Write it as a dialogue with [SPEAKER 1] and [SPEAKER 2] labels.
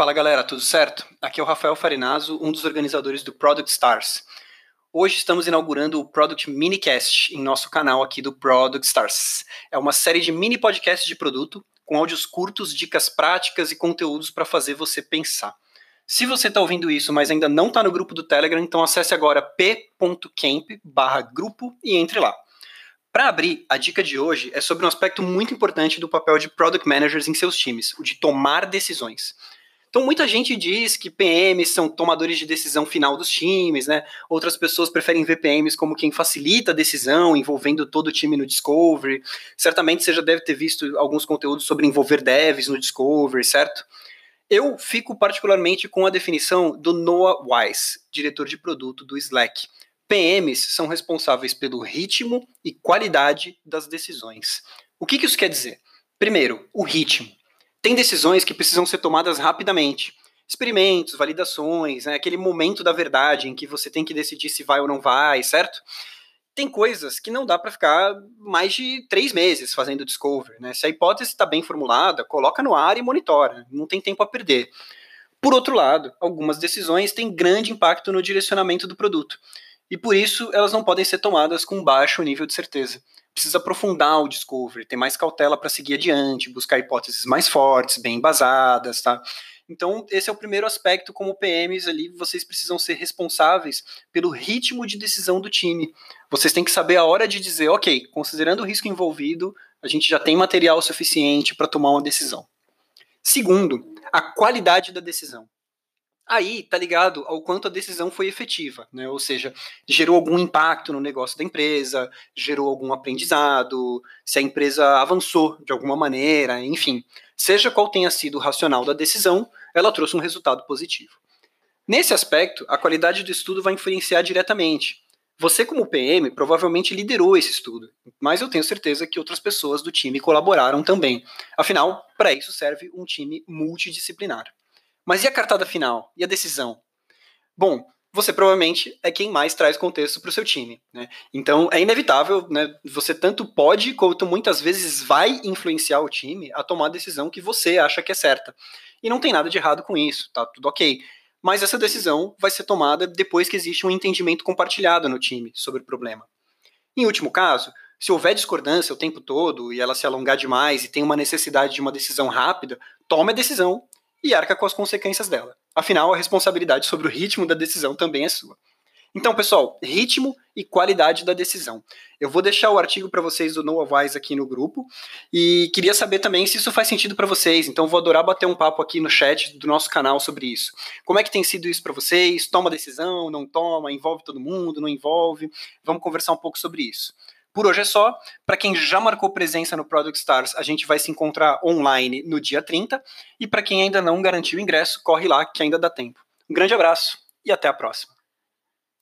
[SPEAKER 1] Fala galera, tudo certo? Aqui é o Rafael Farinazo, um dos organizadores do Product Stars. Hoje estamos inaugurando o Product Minicast em nosso canal aqui do Product Stars. É uma série de mini podcasts de produto com áudios curtos, dicas práticas e conteúdos para fazer você pensar. Se você está ouvindo isso, mas ainda não está no grupo do Telegram, então acesse agora p.camp/grupo e entre lá. Para abrir, a dica de hoje é sobre um aspecto muito importante do papel de product managers em seus times, o de tomar decisões. Então, muita gente diz que PMs são tomadores de decisão final dos times, né? Outras pessoas preferem ver PMs como quem facilita a decisão, envolvendo todo o time no Discovery. Certamente você já deve ter visto alguns conteúdos sobre envolver devs no Discovery, certo? Eu fico particularmente com a definição do Noah Wise, diretor de produto do Slack. PMs são responsáveis pelo ritmo e qualidade das decisões. O que, que isso quer dizer? Primeiro, o ritmo. Tem decisões que precisam ser tomadas rapidamente. Experimentos, validações, né, aquele momento da verdade em que você tem que decidir se vai ou não vai, certo? Tem coisas que não dá para ficar mais de três meses fazendo discover. Né? Se a hipótese está bem formulada, coloca no ar e monitora. Não tem tempo a perder. Por outro lado, algumas decisões têm grande impacto no direcionamento do produto. E por isso elas não podem ser tomadas com baixo nível de certeza precisa aprofundar o discovery, ter mais cautela para seguir adiante, buscar hipóteses mais fortes, bem embasadas, tá? Então, esse é o primeiro aspecto, como PMs ali, vocês precisam ser responsáveis pelo ritmo de decisão do time. Vocês têm que saber a hora de dizer, ok, considerando o risco envolvido, a gente já tem material suficiente para tomar uma decisão. Segundo, a qualidade da decisão aí tá ligado ao quanto a decisão foi efetiva, né? Ou seja, gerou algum impacto no negócio da empresa, gerou algum aprendizado, se a empresa avançou de alguma maneira, enfim. Seja qual tenha sido o racional da decisão, ela trouxe um resultado positivo. Nesse aspecto, a qualidade do estudo vai influenciar diretamente. Você, como PM, provavelmente liderou esse estudo, mas eu tenho certeza que outras pessoas do time colaboraram também. Afinal, para isso serve um time multidisciplinar. Mas e a cartada final? E a decisão? Bom, você provavelmente é quem mais traz contexto para o seu time. Né? Então é inevitável, né? Você tanto pode quanto muitas vezes vai influenciar o time a tomar a decisão que você acha que é certa. E não tem nada de errado com isso, tá tudo ok. Mas essa decisão vai ser tomada depois que existe um entendimento compartilhado no time sobre o problema. Em último caso, se houver discordância o tempo todo e ela se alongar demais e tem uma necessidade de uma decisão rápida, tome a decisão e arca com as consequências dela. Afinal, a responsabilidade sobre o ritmo da decisão também é sua. Então, pessoal, ritmo e qualidade da decisão. Eu vou deixar o artigo para vocês do No Advice aqui no grupo e queria saber também se isso faz sentido para vocês. Então, vou adorar bater um papo aqui no chat do nosso canal sobre isso. Como é que tem sido isso para vocês? Toma decisão, não toma, envolve todo mundo, não envolve? Vamos conversar um pouco sobre isso. Por hoje é só. Para quem já marcou presença no Product Stars, a gente vai se encontrar online no dia 30. E para quem ainda não garantiu ingresso, corre lá que ainda dá tempo. Um grande abraço e até a próxima.